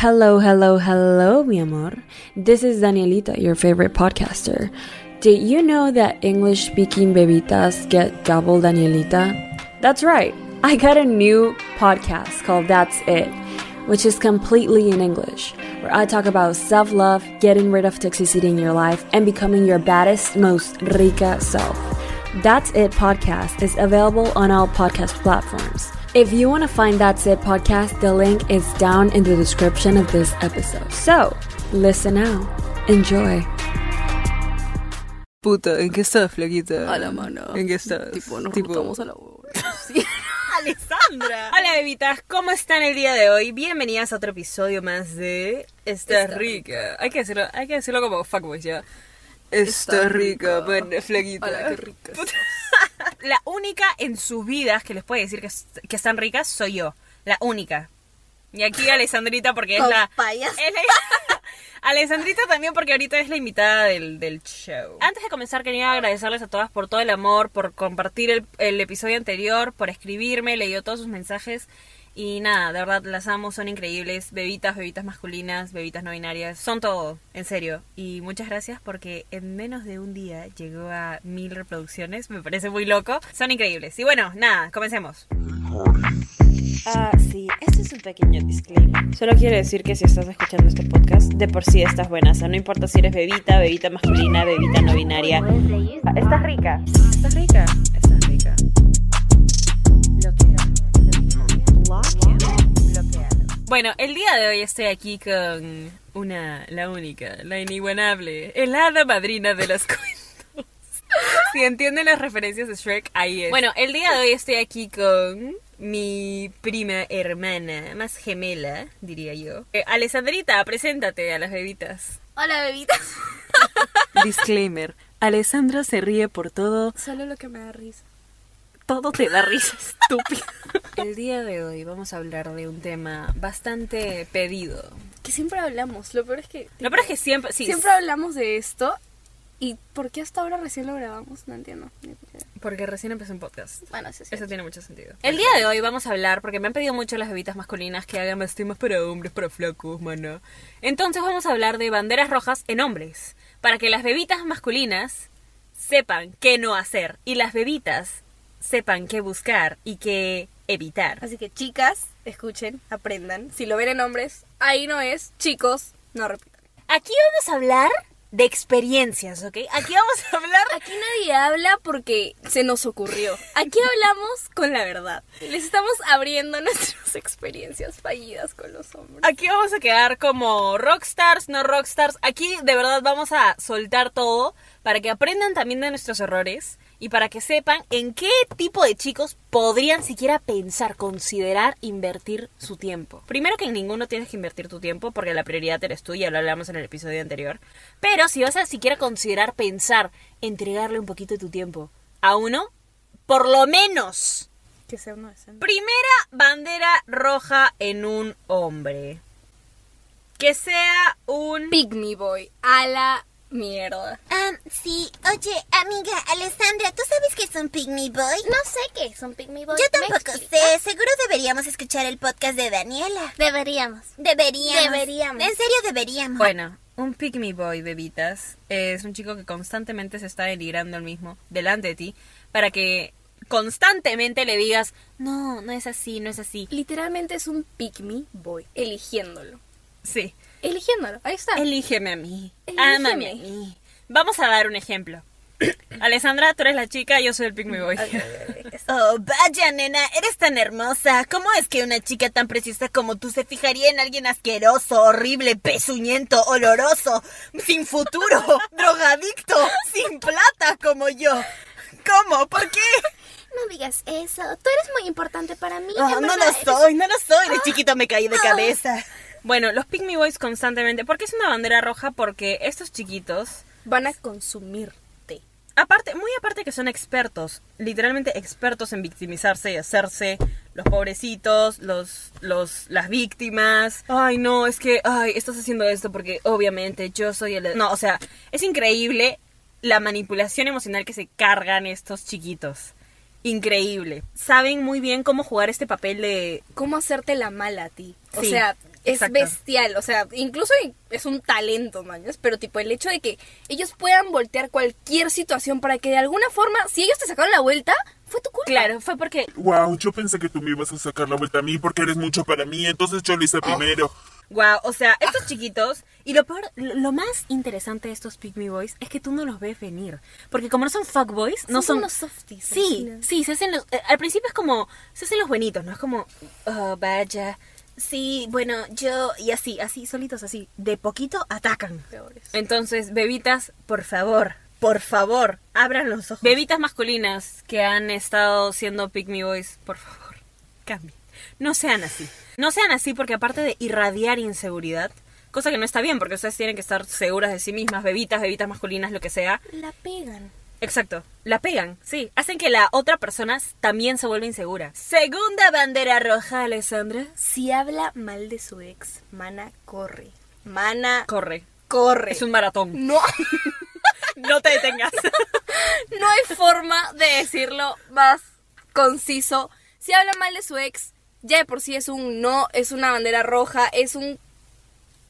Hello, hello, hello, mi amor. This is Danielita, your favorite podcaster. Did you know that English speaking bebitas get double Danielita? That's right. I got a new podcast called That's It, which is completely in English, where I talk about self love, getting rid of toxicity in your life, and becoming your baddest, most rica self. That's It podcast is available on all podcast platforms. If you want to find That's It podcast, the link is down in the description of this episode. So, listen now. Enjoy. Puta, ¿en qué estás, flaquita? A la mano. ¿En qué estás? Tipo, nos Tipo, juntamos a la. Sí. Alessandra. Hola bebitas, ¿cómo están el día de hoy? Bienvenidas a otro episodio más de Está Está rica. Hay que decirlo, hay que decirlo como fuckboys ya. Está rica, bueno, flaquita. Hola, qué rica. La única en sus vidas que les puede decir que, que están ricas soy yo. La única. Y aquí Alessandrita porque es la... Es la- Alessandrita también porque ahorita es la invitada del, del show. Antes de comenzar quería agradecerles a todas por todo el amor, por compartir el, el episodio anterior, por escribirme, leí todos sus mensajes. Y nada, de verdad, las amo, son increíbles. Bebitas, bebitas masculinas, bebitas no binarias, son todo, en serio. Y muchas gracias porque en menos de un día llegó a mil reproducciones, me parece muy loco. Son increíbles. Y bueno, nada, comencemos. Ah, sí, este es un pequeño disclaimer. Solo quiero decir que si estás escuchando este podcast, de por sí estás buena. O sea, no importa si eres bebita, bebita masculina, bebita no binaria. Estás rica. Estás rica. Estás rica. Bueno, el día de hoy estoy aquí con una, la única, la inigualable, el hada madrina de los cuentos. Si entienden las referencias de Shrek, ahí es. Bueno, el día de hoy estoy aquí con mi prima hermana, más gemela, diría yo. Eh, Alessandrita, preséntate a las bebitas. Hola, bebitas. Disclaimer. Alessandra se ríe por todo. Solo lo que me da risa. Todo te da risa, estúpido. El día de hoy vamos a hablar de un tema bastante pedido. Que siempre hablamos. Lo peor es que. Lo peor es que siempre, sí, Siempre hablamos de esto. ¿Y por qué hasta ahora recién lo grabamos? No entiendo. porque recién empezó un podcast. Bueno, sí, sí. Eso tiene mucho sentido. El día de hoy vamos a hablar, porque me han pedido mucho las bebitas masculinas que hagan más temas para hombres, para flacos, mana. Entonces vamos a hablar de banderas rojas en hombres, para que las bebitas masculinas sepan qué no hacer y las bebitas sepan qué buscar y qué evitar. Así que, chicas, escuchen, aprendan. Si lo ven en hombres, ahí no es. Chicos, no repitan. Aquí vamos a hablar de experiencias, ¿ok? Aquí vamos a hablar... Aquí nadie habla porque se nos ocurrió. Aquí hablamos con la verdad. Les estamos abriendo nuestras experiencias fallidas con los hombres. Aquí vamos a quedar como rockstars, no rockstars. Aquí de verdad vamos a soltar todo para que aprendan también de nuestros errores y para que sepan en qué tipo de chicos podrían siquiera pensar, considerar invertir su tiempo. Primero que en ninguno tienes que invertir tu tiempo porque la prioridad eres tú, ya lo hablamos en el episodio anterior. Pero si vas a siquiera considerar pensar, entregarle un poquito de tu tiempo a uno, por lo menos Que sea uno decente. Primera bandera roja en un hombre. Que sea un... Pygmy Boy. A la mierda. Ah, sí. Oye, amiga Alessandra, ¿tú sabes qué es un Pygmy Boy? No sé qué es un Pygmy Boy. Yo ¿Me tampoco sé. Seguro deberíamos escuchar el podcast de Daniela. Deberíamos. Deberíamos. Deberíamos. En serio, deberíamos. Bueno, un pick me boy, bebitas, es un chico que constantemente se está denigrando el mismo delante de ti para que constantemente le digas, no, no es así, no es así. Literalmente es un Pygmy Boy. Eligiéndolo. Sí, Eligiéndolo. Ahí está. elígeme a mí, Elígeme. ámame a mí. Vamos a dar un ejemplo. Alessandra, tú eres la chica, yo soy el pick me boy. Oh, vaya, nena, eres tan hermosa. ¿Cómo es que una chica tan preciosa como tú se fijaría en alguien asqueroso, horrible, pezuñento, oloroso, sin futuro, drogadicto, sin plata como yo? ¿Cómo? ¿Por qué? No digas eso. Tú eres muy importante para mí. Oh, no lo eres- soy, no lo soy. De chiquito me caí de cabeza. Bueno, los me boys constantemente, ¿por qué es una bandera roja? Porque estos chiquitos Van a consumirte. Aparte, muy aparte que son expertos, literalmente expertos en victimizarse y hacerse los pobrecitos, los, los, las víctimas. Ay, no, es que, ay, estás haciendo esto porque obviamente yo soy el... No, o sea, es increíble la manipulación emocional que se cargan estos chiquitos. Increíble. Saben muy bien cómo jugar este papel de... ¿Cómo hacerte la mala a ti? O sea, es Exacto. bestial. O sea, incluso es un talento, mañas. Pero tipo, el hecho de que ellos puedan voltear cualquier situación para que de alguna forma, si ellos te sacaron la vuelta, fue tu culpa. Claro, fue porque Wow, yo pensé que tú me ibas a sacar la vuelta a mí porque eres mucho para mí, entonces yo lo hice primero. Wow, o sea, estos chiquitos, y lo peor, lo, más interesante de estos Pick Me Boys es que tú no los ves venir. Porque como no son fuckboys, no Son son. unos softies, Sí, sí, se hacen los. eh, al principio es como. Se hacen los buenitos, ¿no? Es como. Oh, vaya. Sí, bueno, yo. Y así, así, solitos así. De poquito atacan. Peores. Entonces, bebitas, por favor, por favor, abran los ojos. Bebitas masculinas que han estado siendo Pick Me Boys, por favor, cambien. No sean así. No sean así porque aparte de irradiar inseguridad, cosa que no está bien porque ustedes tienen que estar seguras de sí mismas, bebitas, bebitas masculinas, lo que sea. La pegan. Exacto, la pegan, sí. Hacen que la otra persona también se vuelva insegura. Segunda bandera roja, Alessandra. Si habla mal de su ex, Mana corre. Mana Corre. corre. Es un maratón. No, No te detengas. no hay forma de decirlo más conciso. Si habla mal de su ex, ya de por sí es un no, es una bandera roja, es un...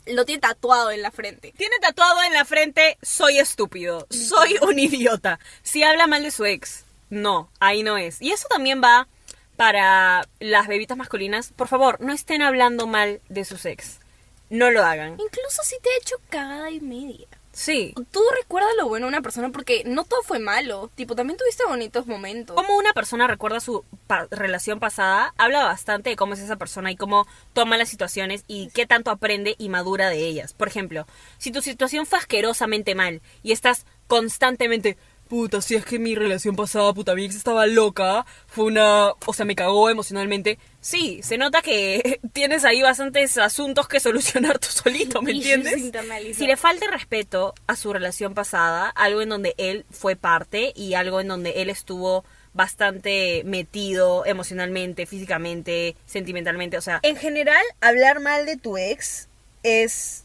Lo tiene tatuado en la frente. Tiene tatuado en la frente, soy estúpido, soy un idiota. Si habla mal de su ex, no, ahí no es. Y eso también va para las bebitas masculinas. Por favor, no estén hablando mal de sus ex. No lo hagan. Incluso si te ha hecho cagada y media. Sí. Tú recuerdas lo bueno de una persona porque no todo fue malo. Tipo, también tuviste bonitos momentos. Cómo una persona recuerda su pa- relación pasada, habla bastante de cómo es esa persona y cómo toma las situaciones y qué tanto aprende y madura de ellas. Por ejemplo, si tu situación fue asquerosamente mal y estás constantemente, puta, si es que mi relación pasada, puta, mi ex estaba loca, fue una, o sea, me cagó emocionalmente. Sí, se nota que tienes ahí bastantes asuntos que solucionar tú solito, ¿me entiendes? Si le falta respeto a su relación pasada, algo en donde él fue parte y algo en donde él estuvo bastante metido emocionalmente, físicamente, sentimentalmente, o sea, En general, hablar mal de tu ex es.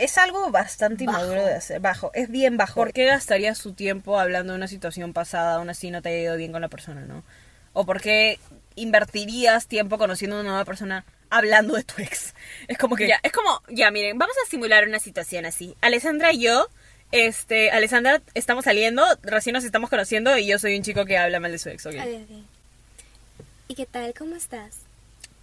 Es algo bastante inmaduro de hacer. Bajo. Es bien bajo. ¿por qué gastarías su tiempo hablando de una situación pasada, aún así no te ha ido bien con la persona, no? ¿O por qué invertirías tiempo conociendo a una nueva persona hablando de tu ex? Es como que... Ya, es como, ya miren, vamos a simular una situación así. Alessandra y yo, este, Alessandra, estamos saliendo, recién nos estamos conociendo y yo soy un chico que habla mal de su ex, ¿ok? ¿Y qué tal? ¿Cómo estás?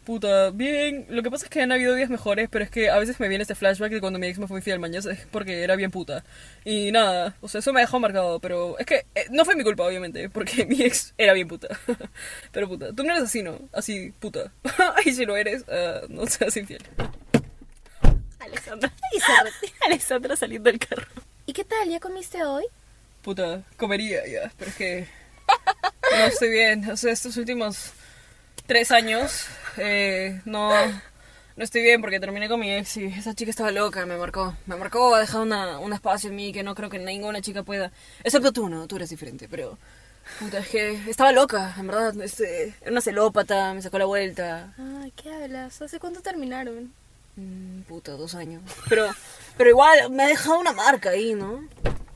Puta, bien. Lo que pasa es que han habido días mejores, pero es que a veces me viene este flashback de cuando mi ex me fue infiel, mañana es porque era bien puta. Y nada, o sea, eso me dejó marcado, pero es que eh, no fue mi culpa, obviamente, porque mi ex era bien puta. pero puta, tú no eres así, ¿no? Así, puta. y si lo eres, ah, no seas infiel. Alessandra. Alessandra saliendo del carro. ¿Y qué tal? ¿Ya comiste hoy? Puta, comería ya, pero es que no estoy bien. O sea, estos últimos tres años eh, no, no estoy bien porque terminé con mi ex y esa chica estaba loca, me marcó. Me marcó, ha dejado una, un espacio en mí que no creo que ninguna chica pueda. Excepto tú, ¿no? Tú eres diferente, pero... Puta, es que estaba loca, en verdad. Este, era una celópata, me sacó la vuelta. Ay, ¿qué hablas? ¿Hace cuánto terminaron? Mm, puta, dos años. Pero, pero igual me ha dejado una marca ahí, ¿no?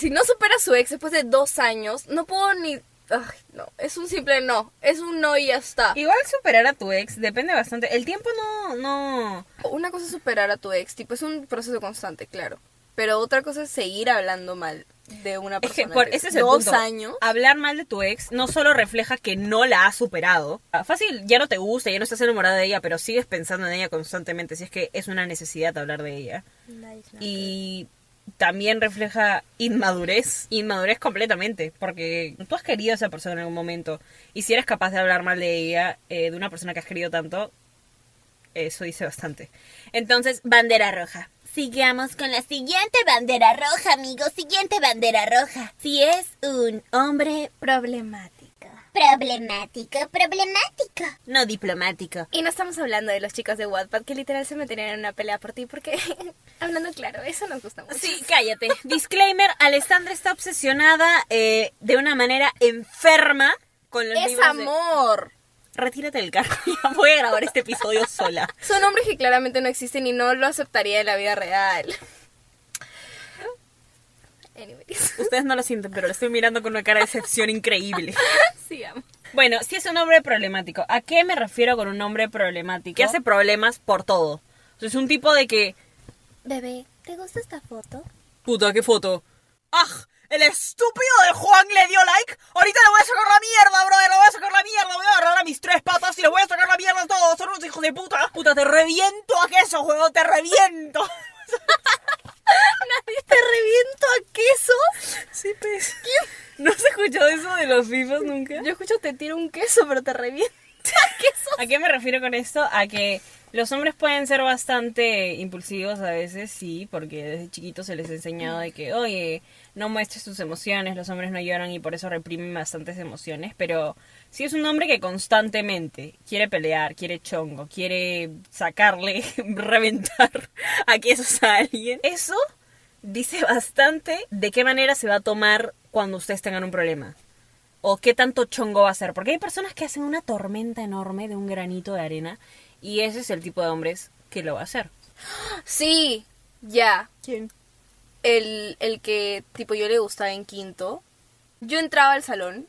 Si no supera a su ex después de dos años, no puedo ni... Ay, no, es un simple no. Es un no y ya está. Igual superar a tu ex depende bastante. El tiempo no, no... Una cosa es superar a tu ex, tipo, es un proceso constante, claro. Pero otra cosa es seguir hablando mal de una Es persona. que por, ese es el dos punto. años. Hablar mal de tu ex no solo refleja que no la has superado. Ah, Fácil, ya no te gusta, ya no estás enamorada de ella, pero sigues pensando en ella constantemente, si es que es una necesidad hablar de ella. Y también refleja inmadurez, inmadurez completamente, porque tú has querido a esa persona en algún momento. Y si eres capaz de hablar mal de ella, eh, de una persona que has querido tanto, eso dice bastante. Entonces, bandera roja. Sigamos con la siguiente bandera roja, amigos. Siguiente bandera roja. Si es un hombre Problemático. Problemático, problemático. No diplomático. Y no estamos hablando de los chicos de Wattpad que literal se meterían en una pelea por ti porque, hablando claro, eso nos gusta mucho. Sí, cállate. Disclaimer, Alessandra está obsesionada eh, de una manera enferma con los Es libros de- amor. Retírate del carro. Ya voy a grabar este episodio sola. Son hombres que claramente no existen y no lo aceptaría en la vida real. Anyways, Ustedes no lo sienten, pero lo estoy mirando con una cara de decepción increíble. sigamos. Bueno, si es un hombre problemático. ¿A qué me refiero con un hombre problemático? Que hace problemas por todo. O sea, es un tipo de que... Bebé, ¿te gusta esta foto? Puta, ¿qué foto? ¡Ah! El estúpido de Juan le dio like. Ahorita le voy a sacar la mierda, brother. Le voy a sacar la mierda. Voy a agarrar a mis tres patas y le voy a sacar la mierda a todos. Son unos hijos de puta. Puta, te reviento a queso, juego. Te reviento. ¿Te reviento a queso? Sí, pues. ¿No has escuchado eso de los FIFAs nunca? Yo escucho te tiro un queso, pero te reviento a queso. ¿A qué me con esto? A que los hombres pueden ser bastante impulsivos a veces, sí, porque desde chiquitos se les ha enseñado de que, oye, no muestres tus emociones, los hombres no lloran y por eso reprimen bastantes emociones, pero si es un hombre que constantemente quiere pelear, quiere chongo, quiere sacarle, reventar a quesos a alguien, eso dice bastante de qué manera se va a tomar cuando ustedes tengan un problema. O qué tanto chongo va a ser. Porque hay personas que hacen una tormenta enorme de un granito de arena. Y ese es el tipo de hombres que lo va a hacer. Sí, ya. ¿Quién? El, el que, tipo, yo le gustaba en quinto. Yo entraba al salón,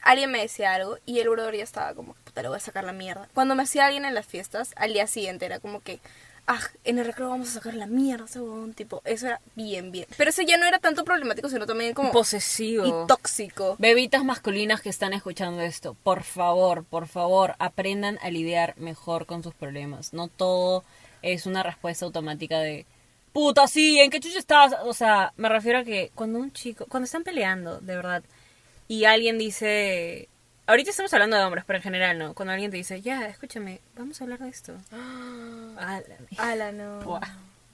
alguien me decía algo y el brother ya estaba como, puta, le voy a sacar la mierda. Cuando me hacía alguien en las fiestas, al día siguiente era como que, ah, en el recreo vamos a sacar la mierda, según tipo, eso era bien, bien. Pero eso ya no era tanto problemático, sino también como... Posesivo. y tóxico. Bebitas masculinas que están escuchando esto, por favor, por favor, aprendan a lidiar mejor con sus problemas. No todo es una respuesta automática de puta, sí, ¿en qué chucha estás? O sea, me refiero a que cuando un chico, cuando están peleando, de verdad, y alguien dice, ahorita estamos hablando de hombres, pero en general no, cuando alguien te dice, ya, escúchame, vamos a hablar de esto. A la no. Buah.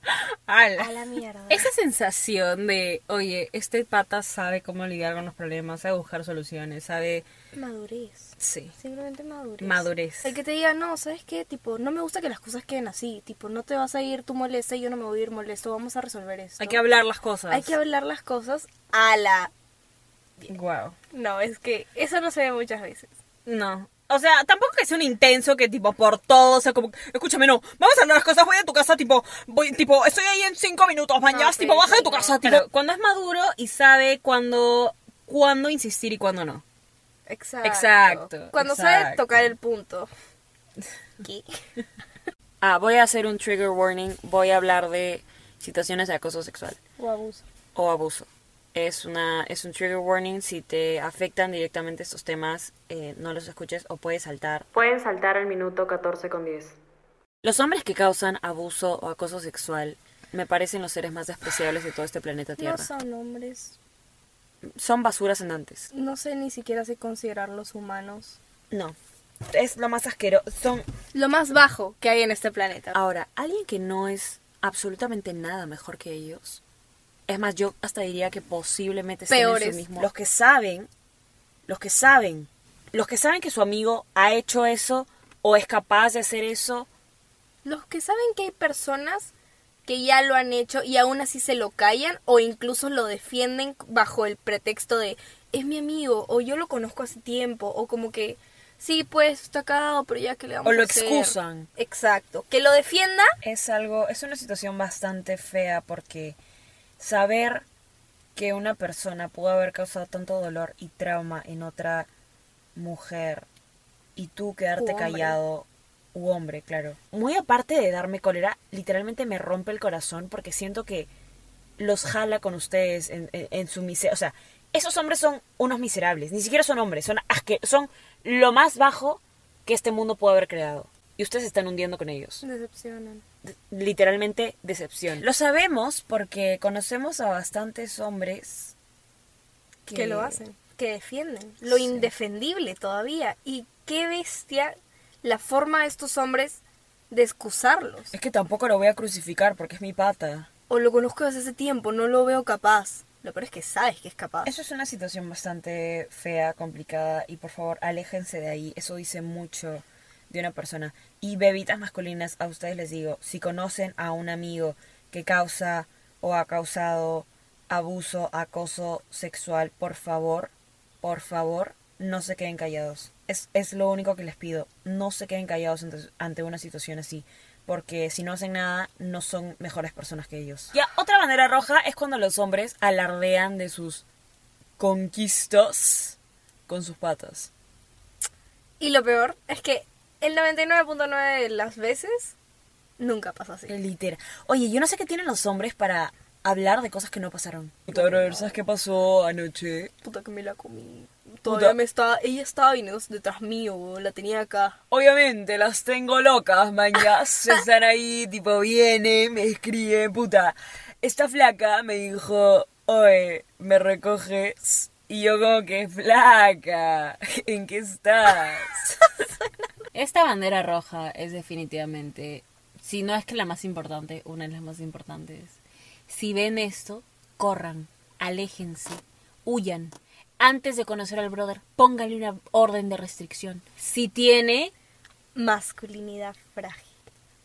A la mierda. Esa sensación de, oye, este pata sabe cómo lidiar con los problemas, sabe buscar soluciones, sabe... Madurez. Sí. Simplemente madurez. Madurez. El que te diga, no, ¿sabes qué? Tipo, no me gusta que las cosas queden así. Tipo, no te vas a ir tú molesta y yo no me voy a ir molesto. Vamos a resolver esto. Hay que hablar las cosas. Hay que hablar las cosas a la... Wow. No, es que eso no se ve muchas veces. No. O sea, tampoco que sea un intenso que tipo por todo, o sea, como, escúchame, no, vamos a hablar las cosas, voy a tu casa, tipo, voy, tipo, estoy ahí en cinco minutos, mañana, tipo, baja de tu casa, tipo. cuando es maduro y sabe cuándo, cuándo insistir y cuándo no. Exacto. Exacto, Cuando sabe tocar el punto. ¿Qué? Ah, voy a hacer un trigger warning. Voy a hablar de situaciones de acoso sexual O abuso. o abuso. Es, una, es un trigger warning. Si te afectan directamente estos temas, eh, no los escuches o puedes saltar. Pueden saltar al minuto 14 con 10. Los hombres que causan abuso o acoso sexual me parecen los seres más despreciables de todo este planeta No Tierra. son hombres. Son basuras andantes. No sé ni siquiera si considerarlos humanos. No. Es lo más asqueroso. Son. Lo más bajo que hay en este planeta. Ahora, alguien que no es absolutamente nada mejor que ellos. Es más, yo hasta diría que posiblemente Peores. su mismo. Los que saben, los que saben, los que saben que su amigo ha hecho eso o es capaz de hacer eso, Los que saben que hay personas que ya lo han hecho y aún así se lo callan o incluso lo defienden bajo el pretexto de es mi amigo o yo lo conozco hace tiempo o como que sí pues está cagado pero ya que le vamos o lo a hacer?". excusan. Exacto. Que lo defienda Es algo, es una situación bastante fea porque saber que una persona pudo haber causado tanto dolor y trauma en otra mujer y tú quedarte U callado, u hombre, claro. Muy aparte de darme cólera, literalmente me rompe el corazón porque siento que los jala con ustedes en, en- en su miseria. O sea, esos hombres son unos miserables, ni siquiera son hombres, son, son lo más bajo que este mundo pudo haber creado. Y ustedes están hundiendo con ellos decepcionan. literalmente decepción. Lo sabemos porque conocemos a bastantes hombres Que lo hacen, que defienden lo Sí. indefendible todavía y qué bestia la forma de estos hombres de excusarlos. Es que tampoco lo voy a crucificar porque es mi pata. O lo conozco desde hace tiempo, no lo veo capaz. Lo peor es que sabes que es capaz. Eso es una situación bastante fea, complicada y por favor aléjense de ahí. Eso dice mucho de una persona. Y bebitas masculinas, a ustedes les digo, si conocen a un amigo que causa o ha causado abuso, acoso sexual, por favor, por favor, no se queden callados. Es, es lo único que les pido. No se queden callados ante, ante una situación así. Porque si no hacen nada, no son mejores personas que ellos. Ya, otra bandera roja es cuando los hombres alardean de sus conquistas con sus patas. Y lo peor es que el 99.9 de las veces nunca pasa así. Literal. Oye, yo no sé qué tienen los hombres para hablar de cosas que no pasaron. Puta, brother, ¿sabes qué pasó anoche? Puta que me la comí. Todavía me está... Ella estaba viniendo detrás mío, la tenía acá. Obviamente, las tengo locas, mañas. Están ahí, tipo, vienen, me escriben, puta. Esta flaca me dijo, oye, ¿me recoges? Y yo como que, flaca, ¿en qué estás? Esta bandera roja es definitivamente, si no es que la más importante, una de las más importantes. Si ven esto, corran, aléjense, huyan. Antes de conocer al brother, póngale una orden de restricción. Si tiene Masculinidad frágil.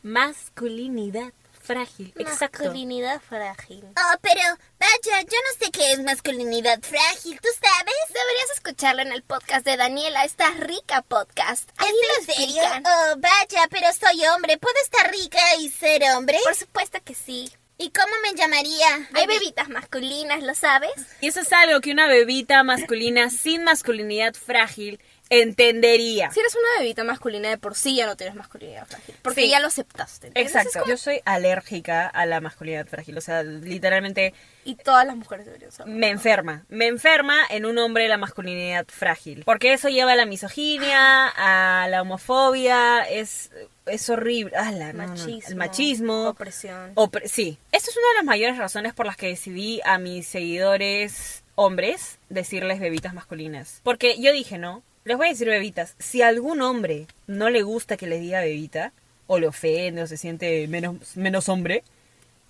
masculinidad frágil, exacto. Masculinidad frágil. Oh, pero vaya, yo no sé qué es masculinidad frágil, ¿tú sabes? Deberías escucharlo en el podcast de Daniela, esta rica podcast. Ahí ¿Es lo serio? Oh, vaya, pero soy hombre. ¿Puedo estar rica y ser hombre? Por supuesto que sí. ¿Y cómo me llamaría? Hay bebitas masculinas, ¿lo sabes? Y eso es algo que una bebita masculina sin masculinidad frágil entendería. Si eres una bebita masculina de por sí ya no tienes masculinidad frágil. Porque Sí. ya lo aceptaste. ¿entiendes? Exacto. Como- Yo soy alérgica a la masculinidad frágil. O sea, literalmente Y todas las mujeres deberían saberlo. me enferma. Me enferma en un hombre la masculinidad frágil. Porque eso lleva a la misoginia, a la homofobia. Es, es horrible. Ah, la- no, no. Machismo. El machismo. Opresión. Opre- sí. Esta es una de las mayores razones por las que decidí a mis seguidores hombres decirles bebitas masculinas. Porque yo dije, no, les voy a decir bebitas. Si a algún hombre no le gusta que le diga bebita, o le ofende, o se siente menos, menos hombre,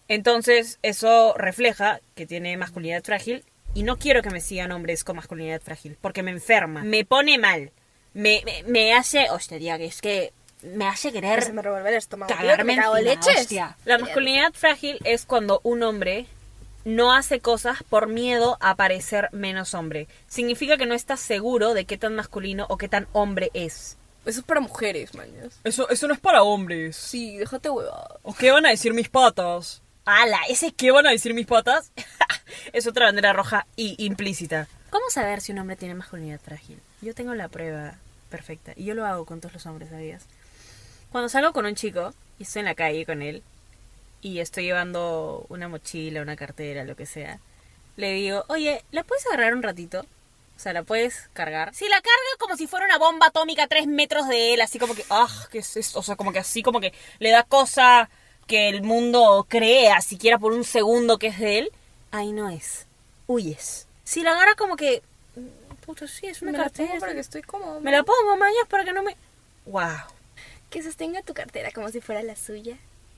entonces eso refleja que tiene masculinidad frágil. Y no quiero que me sigan hombres con masculinidad frágil, porque me enferma, me pone mal, me, me, me hace, hostia, que es que me hace querer me el estómago. Tío, que cagarme me cago en encima, leches. hostia. La masculinidad frágil es cuando un hombre no hace cosas por miedo a parecer menos hombre. Significa que no está seguro de qué tan masculino o qué tan hombre es. Eso es para mujeres, mañas. Eso, eso no es para hombres. Sí, déjate huevada. ¿O qué van a decir mis patas? ¡Hala! Ese ¿Qué van a decir mis patas? es otra bandera roja y implícita. ¿Cómo saber si un hombre tiene masculinidad frágil? Yo tengo la prueba perfecta y yo lo hago con todos los hombres, ¿sabías? Cuando salgo con un chico y estoy en la calle con él y estoy llevando una mochila, una cartera, lo que sea, le digo, oye, ¿la puedes agarrar un ratito? O sea, ¿la puedes cargar? Si la carga como si fuera una bomba atómica a tres metros de él, así como que, ah, ¿qué es esto? O sea, como que así como que le da cosa que el mundo crea, siquiera por un segundo que es de él, ahí no es. Huyes. Si la agarra como que, mm, puto, sí, es una Me la cartera. pongo para que estoy cómodo. Me la pongo, mañas, para que no me... Wow. Que sostenga tu cartera como si fuera la suya.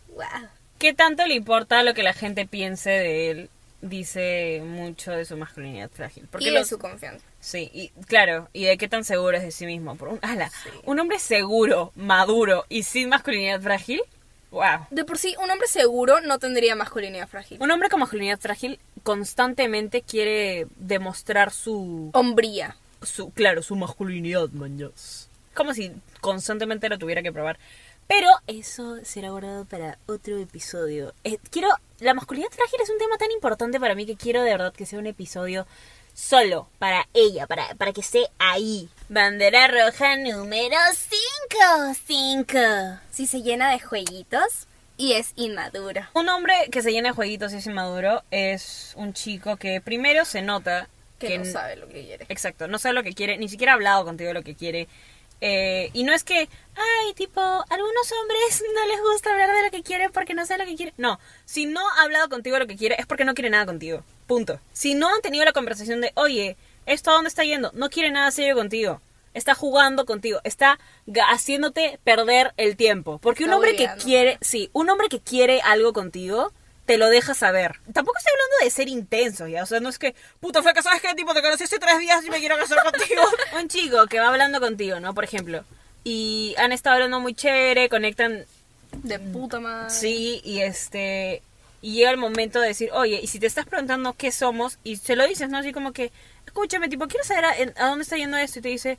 Wow. ¿Qué tanto le importa lo que la gente piense de él? Dice mucho de su masculinidad frágil. Porque Y de los- su confianza. Sí, y claro, y de qué tan seguro es de sí mismo. Por un, ala, un hombre seguro, maduro y sin masculinidad frágil, wow. De por sí, un hombre seguro no tendría masculinidad frágil. Un hombre con masculinidad frágil constantemente quiere demostrar su, Hombría. su claro, su masculinidad, mañas. Como si constantemente lo tuviera que probar. Pero eso será guardado para otro episodio. Eh, quiero, la masculinidad frágil es un tema tan importante para mí que quiero de verdad que sea un episodio solo para ella, para, para que esté ahí. Bandera roja número 5, 5. Si se llena de jueguitos y es inmaduro. Un hombre que se llena de jueguitos y es inmaduro es un chico que primero se nota Que, no sabe lo que quiere. Exacto, no sabe lo que quiere, ni siquiera ha hablado contigo de lo que quiere. Eh, y no es que, ay, tipo, algunos hombres no les gusta hablar de lo que quieren porque no saben lo que quieren. No, si no ha hablado contigo de lo que quiere es porque no quiere nada contigo. Punto. Si no han tenido la conversación de, oye, ¿esto a dónde está yendo? No quiere nada serio contigo. Está jugando contigo, está haciéndote perder el tiempo. Porque un hombre que quiere, sí, un hombre que quiere algo contigo, te lo deja saber. Tampoco estoy hablando de ser intenso, ya. O sea, no es que, puta flaca, ¿sabes qué? Tipo, te conocí hace tres días y me quiero casar contigo. Un chico que va hablando contigo, ¿no? Por ejemplo. Y han estado hablando muy chévere, conectan, De puta madre. sí, y este. Y llega el momento de decir, oye, y si te estás preguntando qué somos, y se lo dices, ¿no? Así como que, escúchame, tipo, quiero saber a dónde está yendo esto, y te dice,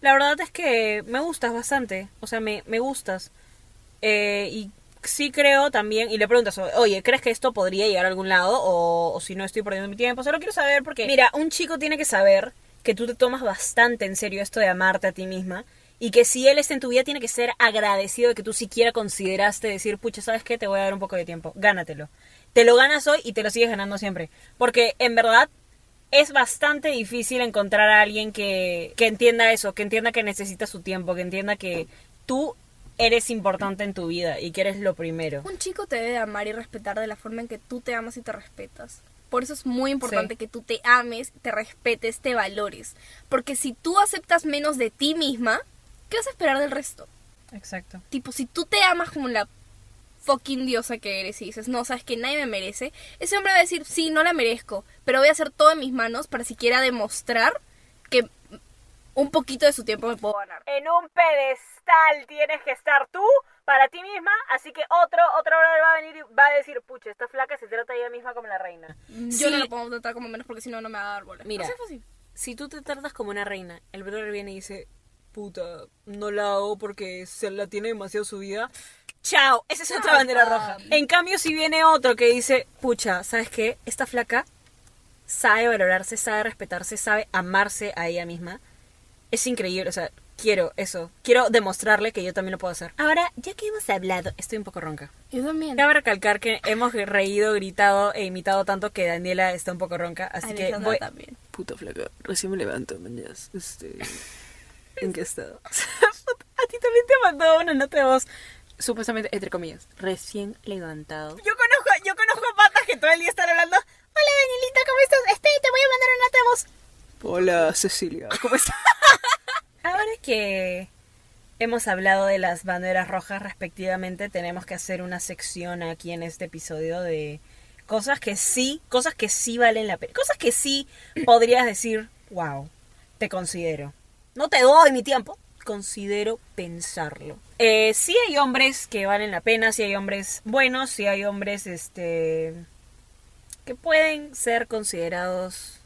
la verdad es que me gustas bastante, o sea, me, me gustas. Eh, y sí creo también, y le preguntas, oye, ¿crees que esto podría llegar a algún lado? O, si no estoy perdiendo mi tiempo, solo quiero saber porque... Mira, un chico tiene que saber que tú te tomas bastante en serio esto de amarte a ti misma Y que si él está en tu vida, tiene que ser agradecido de que tú siquiera consideraste decir, pucha, ¿sabes qué? Te voy a dar un poco de tiempo. Gánatelo. Te lo ganas hoy y te lo sigues ganando siempre. Porque en verdad es bastante difícil encontrar a alguien que, que entienda eso, que entienda que necesita su tiempo, que entienda que tú eres importante en tu vida y que eres lo primero. Un chico te debe amar y respetar de la forma en que tú te amas y te respetas. Por eso es muy importante Sí. que tú te ames, te respetes, te valores. Porque si tú aceptas menos de ti misma, ¿qué vas a esperar del resto? Exacto. Tipo, si tú te amas como la fucking diosa que eres y dices, no, sabes que nadie me merece, ese hombre va a decir, sí, no la merezco, pero voy a hacer todo en mis manos para siquiera demostrar que un poquito de su tiempo me puedo ganar. En un pedestal tienes que estar tú para ti misma, así que otro, otro brother va a venir y va a decir, pucha, esta flaca se trata ella misma como la reina. Yo Sí. no lo puedo tratar como menos porque si no, no me va a dar bola. Mira. Así es fácil. Si tú te tratas como una reina, el brother viene y dice, puta, no la hago porque se la tiene demasiado subida. Chao, esa es otra bandera roja. En cambio, si viene otro que dice, pucha, ¿sabes qué? Esta flaca sabe valorarse, sabe respetarse, sabe amarse a ella misma. Es increíble, o sea, quiero eso. Quiero demostrarle que yo también lo puedo hacer. Ahora, ya que hemos hablado, estoy un poco ronca. Yo también. Cabe recalcar que hemos reído, gritado e imitado tanto que Daniela está un poco ronca, así que voy... también. Puta flaca, recién me levanto, mañas. Este. ¿En qué estado? A ti también te mandó una nota de voz, supuestamente, entre comillas, recién levantado. Yo conozco, yo conozco patas que todo el día están hablando. Hola Danielita, ¿cómo estás? Este, te voy a mandar una nota de voz. Hola, Cecilia. ¿Cómo estás? Ahora que hemos hablado de las banderas rojas respectivamente, tenemos que hacer una sección aquí en este episodio de cosas que sí, cosas que sí valen la pena, cosas que sí podrías decir, wow, te considero. No te doy mi tiempo, considero pensarlo. Eh, sí hay hombres que valen la pena, sí hay hombres buenos, sí hay hombres, este, que pueden ser considerados,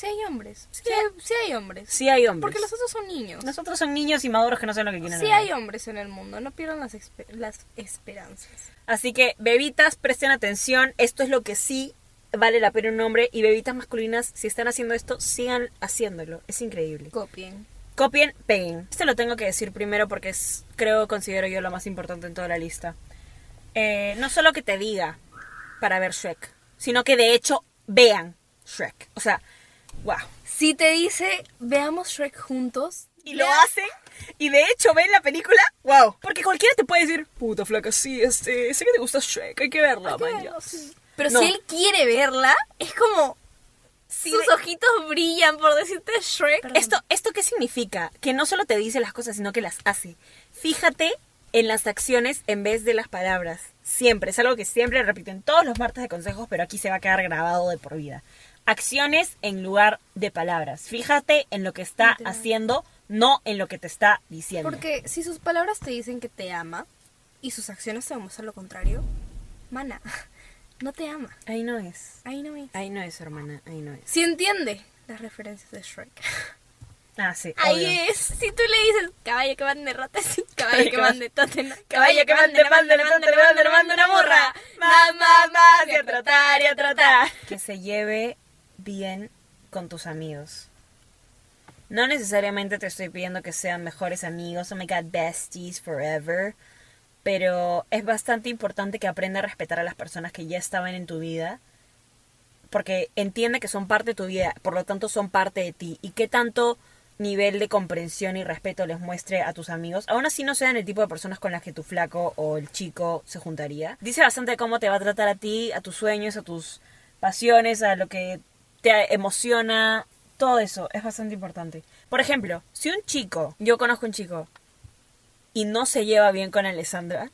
Sí hay hombres. Sí hay, sí hay hombres. sí hay hombres. Porque los otros son niños. Nosotros son niños y maduros que no saben lo que quieren. Sí hay hombres en el mundo. No pierdan las, espe- las esperanzas. Así que, bebitas, presten atención. Esto es lo que sí vale la pena un hombre. Y bebitas masculinas, si están haciendo esto, sigan haciéndolo. Es increíble. Copien. Copien, peguen. Esto lo tengo que decir primero porque es, creo, considero yo lo más importante en toda la lista. Eh, no solo que te diga para ver Shrek, sino que de hecho vean Shrek. O sea, wow. Si te dice, veamos Shrek juntos. Y lo hacen, y de hecho ven la película, wow. Porque cualquiera te puede decir, puta flaca, sí, este, sé que te gusta Shrek, hay que verla, man, ya". Pero No. si él quiere verla, es como... sus ojitos brillan por decirte Shrek. Esto, ¿Esto qué significa? Que no solo te dice las cosas, sino que las hace. Fíjate en las acciones en vez de las palabras. Siempre, es algo que siempre repiten todos los martes de consejos, pero aquí se va a quedar grabado de por vida. Acciones en lugar de palabras. Fíjate en lo que está haciendo, no en lo que te está diciendo. Porque si sus palabras te dicen que te ama y sus acciones te demuestran lo contrario, mana, no te ama. Ahí no es. Ahí no es. Ahí no es, hermana. Ahí no es. Si entiende las referencias de Shrek. Ah, sí. Ahí obvio. es. Si tú le dices caballo que van de ratas, caballo que van de Tottenham, Caballo que mande, mande, mande, mande, mande una morra. Más, más, más, y a trotar, y a trotar. Que se lleve bien con tus amigos. No necesariamente te estoy pidiendo que sean mejores amigos, oh my god, besties forever. Pero es bastante importante que aprenda a respetar a las personas que ya estaban en tu vida. Porque entiende que son parte de tu vida, por lo tanto son parte de ti. Y qué tanto nivel de comprensión y respeto les muestre a tus amigos, aún así no sean el tipo de personas con las que tu flaco o el chico se juntaría. Dice bastante cómo te va a tratar a ti, a tus sueños, a tus pasiones, a lo que te emociona, todo eso es bastante importante. Por ejemplo, si un chico, yo conozco un chico, y no se lleva bien con Alessandra,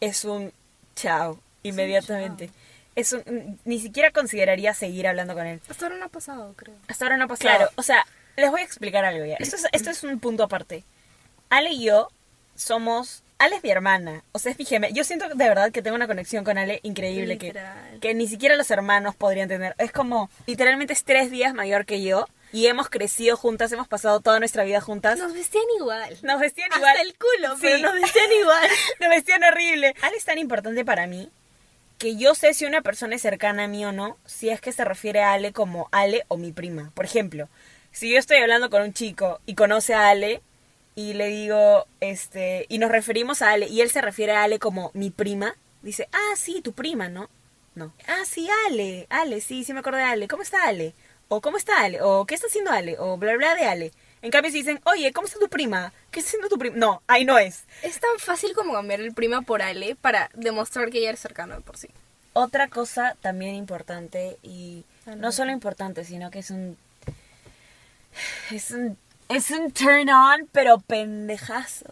es un chao, inmediatamente. Es un, ni siquiera consideraría seguir hablando con él. Hasta ahora no ha pasado, creo. Hasta ahora no ha pasado. Claro, o sea, les voy a explicar algo ya. Esto es, esto es un punto aparte. Ale y yo somos... Ale es mi hermana. O sea, gemela. Yo siento de verdad que tengo una conexión con Ale increíble que, que ni siquiera los hermanos podrían tener. Es como, literalmente es tres días mayor que yo. Y hemos crecido juntas, hemos pasado toda nuestra vida juntas. Nos vestían igual. Nos vestían Hasta igual. el culo, Sí. pero nos vestían igual. Nos vestían horrible. Ale es tan importante para mí que yo sé si una persona es cercana a mí o no, si es que se refiere a Ale como Ale o mi prima. Por ejemplo, si yo estoy hablando con un chico y conoce a Ale, y le digo, este, y nos referimos a Ale, y él se refiere a Ale como mi prima. Dice, ah, sí, tu prima, ¿no? No. Ah, sí, Ale, Ale, sí, sí me acuerdo de Ale. ¿Cómo está Ale? O ¿cómo está Ale? O ¿qué está haciendo Ale? O bla, bla de Ale. En cambio, si dicen, oye, ¿cómo está tu prima? ¿Qué está haciendo tu prima? No, ahí no es. Es tan fácil como cambiar el prima por Ale para demostrar que ella es cercano de por sí. Otra cosa también importante y no solo importante, sino que es un es un es un turn on, pero pendejazo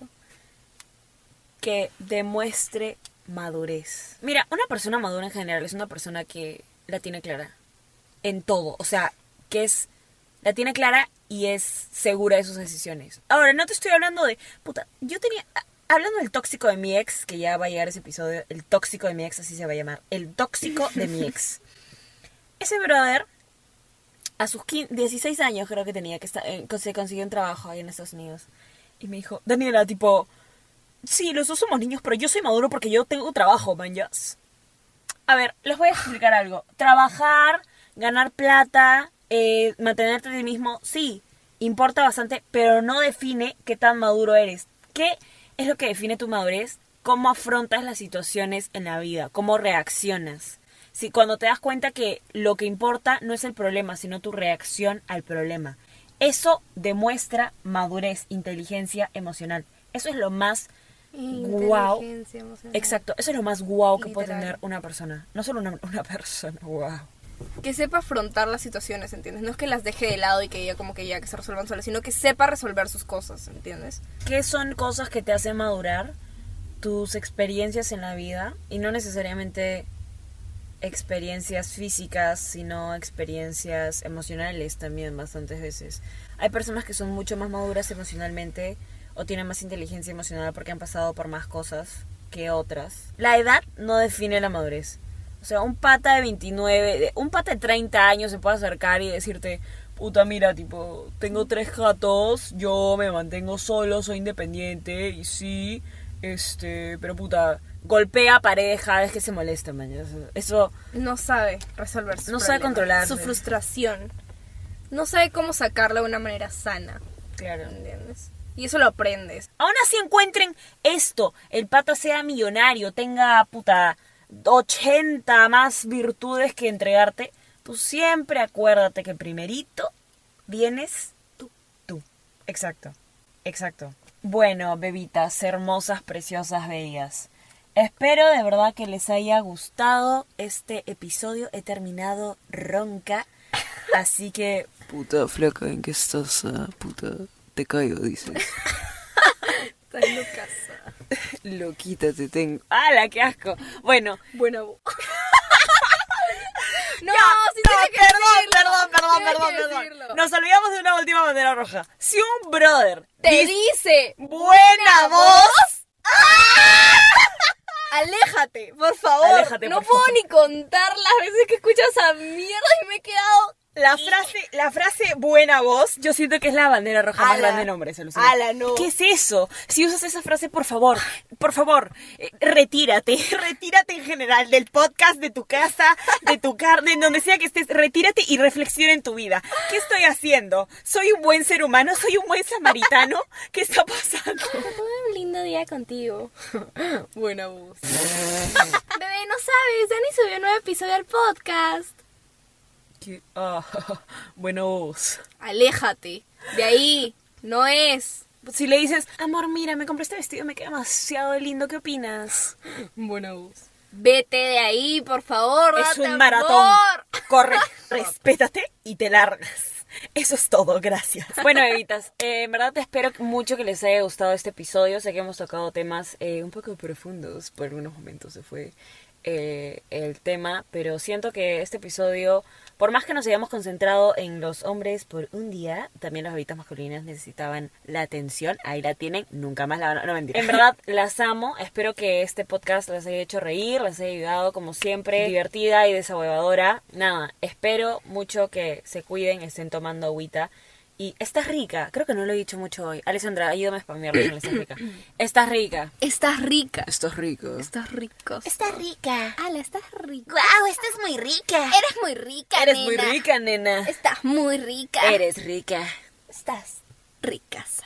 que demuestre madurez. Mira, una persona madura en general es una persona que la tiene clara en todo, o sea, que es la tiene clara y es segura de sus decisiones. Ahora, no te estoy hablando de puta, yo tenía hablando del tóxico de mi ex, que ya va a llegar ese episodio, el tóxico de mi ex, así se va a llamar, el tóxico de mi ex. Ese brother, a sus 15 16 años creo que tenía, que está, eh, se consiguió un trabajo ahí en Estados Unidos. Y me dijo, Daniela, tipo, sí, los dos somos niños, pero yo soy maduro porque yo tengo trabajo, man, yes". A ver, les voy a explicar algo. Trabajar, ganar plata, eh, mantenerte a ti mismo, sí, importa bastante, pero no define qué tan maduro eres. ¿Qué es lo que define tu madurez? Cómo afrontas las situaciones en la vida, cómo reaccionas. Si cuando te das cuenta que lo que importa no es el problema, sino tu reacción al problema. Eso demuestra madurez, inteligencia emocional. Eso es lo más guau. Inteligencia emocional. Exacto, eso es lo más guau que puede tener una persona. No solo una, una persona, guau. Que sepa afrontar las situaciones, ¿entiendes? No es que las deje de lado y que ella como que ya que se resuelvan solas, sino que sepa resolver sus cosas, ¿entiendes? ¿Qué son cosas que te hacen madurar? Tus experiencias en la vida y no necesariamente experiencias físicas, sino experiencias emocionales también bastantes veces. Hay personas que son mucho más maduras emocionalmente o tienen más inteligencia emocional porque han pasado por más cosas que otras. La edad no define la madurez. O sea, un pata de 29, de- un pata de 30 años se puede acercar y decirte, puta, mira, tipo, tengo tres gatos, yo me mantengo solo, soy independiente y sí, este, pero puta, golpea pareja, es que se molesta, man. Eso, No sabe resolver sus No sabe controlarse. Su frustración. No sabe cómo sacarla de una manera sana, claro. ¿entiendes? Y eso lo aprendes. Aún así encuentren esto, el pata sea millonario, tenga puta 80 más virtudes que entregarte, tú siempre acuérdate que primerito vienes tú, tú. Exacto, exacto. Bueno, bebitas, hermosas, preciosas, bellas. Espero de verdad que les haya gustado este episodio. He terminado ronca, así que Puta flaca, ¿en qué estás? ah? Puta, te caigo, dices. Estás loca. Loquita te tengo. ¡Hala, qué asco! Bueno, Buena voz. no, Ya, sí no, que perdón, perdón, perdón, perdón, perdón. decirlo. Nos olvidamos de una última bandera roja. Si un brother Te dice dice, buena voz, aléjate, por favor. Aléjate, no por puedo favor. ni contar las veces que escuchas esa mierda y me he quedado... la frase, la frase buena voz, yo siento que es la bandera roja más grande en hombres. Ala, no. ¿Qué es eso? Si usas esa frase, por favor, por favor, eh, retírate, retírate en general del podcast, de tu casa, de tu carne, en donde sea que estés, retírate y reflexiona en tu vida. ¿Qué estoy haciendo? ¿Soy un buen ser humano? ¿Soy un buen samaritano? ¿Qué está pasando? un lindo día contigo. Buena voz. Bebé, no sabes, Dani subió un nuevo episodio al podcast. ¿Qué? Ah, buena voz. Aléjate. De ahí. No es. Si le dices, amor, mira, me compré este vestido, me queda demasiado lindo, ¿qué opinas? Buena voz. Vete de ahí, por favor. Es un maratón. amor. Corre, respétate y te largas. Eso es todo, gracias. Bueno, Evitas, eh, en verdad te espero mucho que les haya gustado este episodio. Sé que hemos tocado temas eh, un poco profundos, por algunos momentos se fue eh, el tema, pero siento que este episodio, por más que nos hayamos concentrado en los hombres por un día, también las bebitas masculinas necesitaban la atención. Ahí la tienen, nunca más la van a... No, mentira. En verdad, las amo. Espero que este podcast las haya hecho reír, las haya ayudado como siempre, divertida y desahuevadora. Nada, espero mucho que se cuiden, estén tomando agüita. Y estás rica, creo que no lo he dicho mucho hoy. Alessandra, ayúdame a spamearlo con estás rica. Estás rica. Estás rica. Estás rico. Estás rico. Está rica. Ala, estás rica. Guau, estás muy rica. Eres muy rica, Eres muy nena. rica, nena. Estás muy rica. Eres rica. Estás ricasa.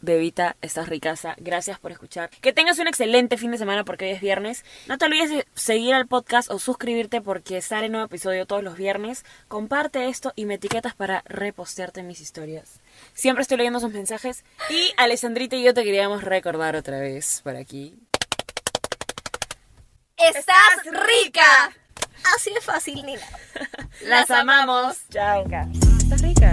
Bebita, estás ricaza. Gracias por escuchar. Que tengas un excelente fin de semana porque hoy es viernes. No te olvides de seguir al podcast o suscribirte porque sale nuevo episodio todos los viernes. Comparte esto y me etiquetas para repostearte mis historias. Siempre estoy leyendo sus mensajes. Y Alessandrita y yo te queríamos recordar otra vez por aquí. ¡Estás rica! Así de fácil, Nina. Las amamos. Chao. ¿Estás rica? Estás rica.